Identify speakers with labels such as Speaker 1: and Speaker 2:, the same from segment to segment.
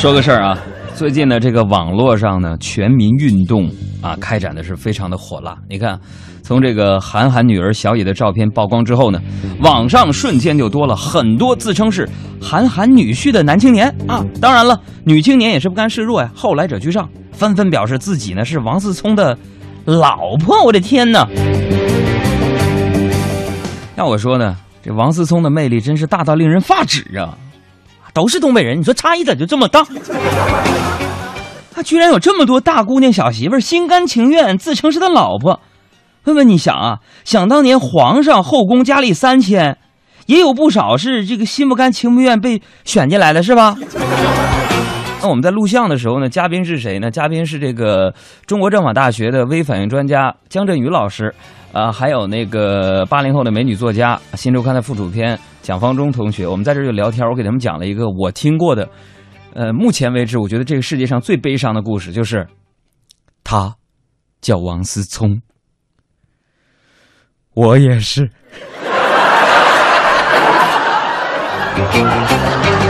Speaker 1: 说个事儿啊，最近呢，这个网络上呢，全民运动啊，开展的是非常的火辣。你看，从这个韩寒女儿小野的照片曝光之后呢，网上瞬间就多了很多自称是韩寒女婿的男青年啊。当然了，女青年也是不甘示弱呀，后来者居上，纷纷表示自己呢是王思聪的老婆。我的天哪！要我说呢，这王思聪的魅力真是大到令人发指啊！都是东北人，你说差异咋就这么大？他居然有这么多大姑娘小媳妇心甘情愿自称是他老婆。问问你想啊，想当年皇上后宫佳丽三千，也有不少是这个心不甘情不愿被选进来的，是吧？那我们在录像的时候呢，嘉宾是谁呢？嘉宾是这个中国政法大学的微反应专家姜振宇老师，啊，还有那个八零后的美女作家，新周刊的副主编蒋方中同学。我们在这就聊天，我给他们讲了一个我听过的，呃，目前为止我觉得这个世界上最悲伤的故事，就是他叫王思聪，我也是。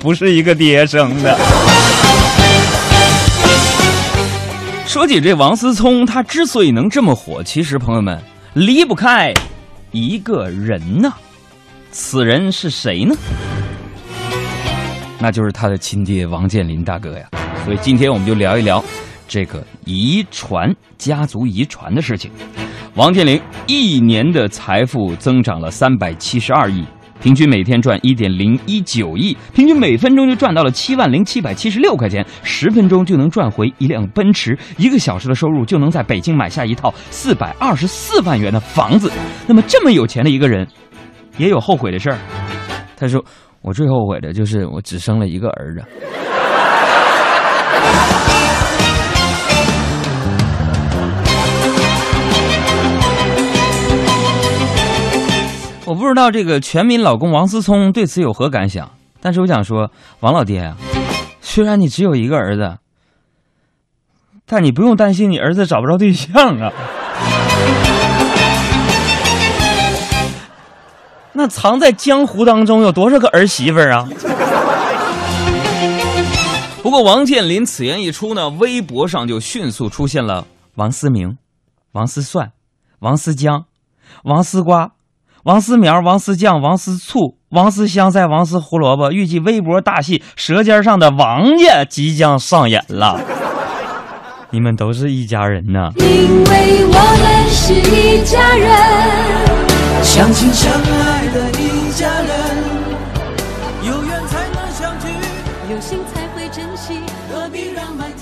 Speaker 1: 不是一个爹生的。说起这王思聪，他之所以能这么火，其实朋友们离不开一个人呢。此人是谁呢？那就是他的亲爹王健林大哥呀。所以今天我们就聊一聊这个遗传家族遗传的事情。王健林一年的财富增长了三百七十二亿。平均每天赚一点零一九亿，平均每分钟就赚到了七万零七百七十六块钱，十分钟就能赚回一辆奔驰，一个小时的收入就能在北京买下一套四百二十四万元的房子。那么这么有钱的一个人，也有后悔的事儿。他说：“我最后悔的就是我只生了一个儿子。”我不知道这个全民老公王思聪对此有何感想，但是我想说，王老爹啊，虽然你只有一个儿子，但你不用担心你儿子找不着对象啊。那藏在江湖当中有多少个儿媳妇儿啊？不过王健林此言一出呢，微博上就迅速出现了王思明、王思蒜、王思江、王思瓜。王思苗、王思酱、王思醋、王思香在王思胡萝卜，预计微博大戏《舌尖上的王爷》即将上演了。你们都是一家人呐！
Speaker 2: 因为我们是一家人，相亲相爱的一家人，有缘才能相聚，有心才会珍惜，何必让满天乌云遮住眼睛？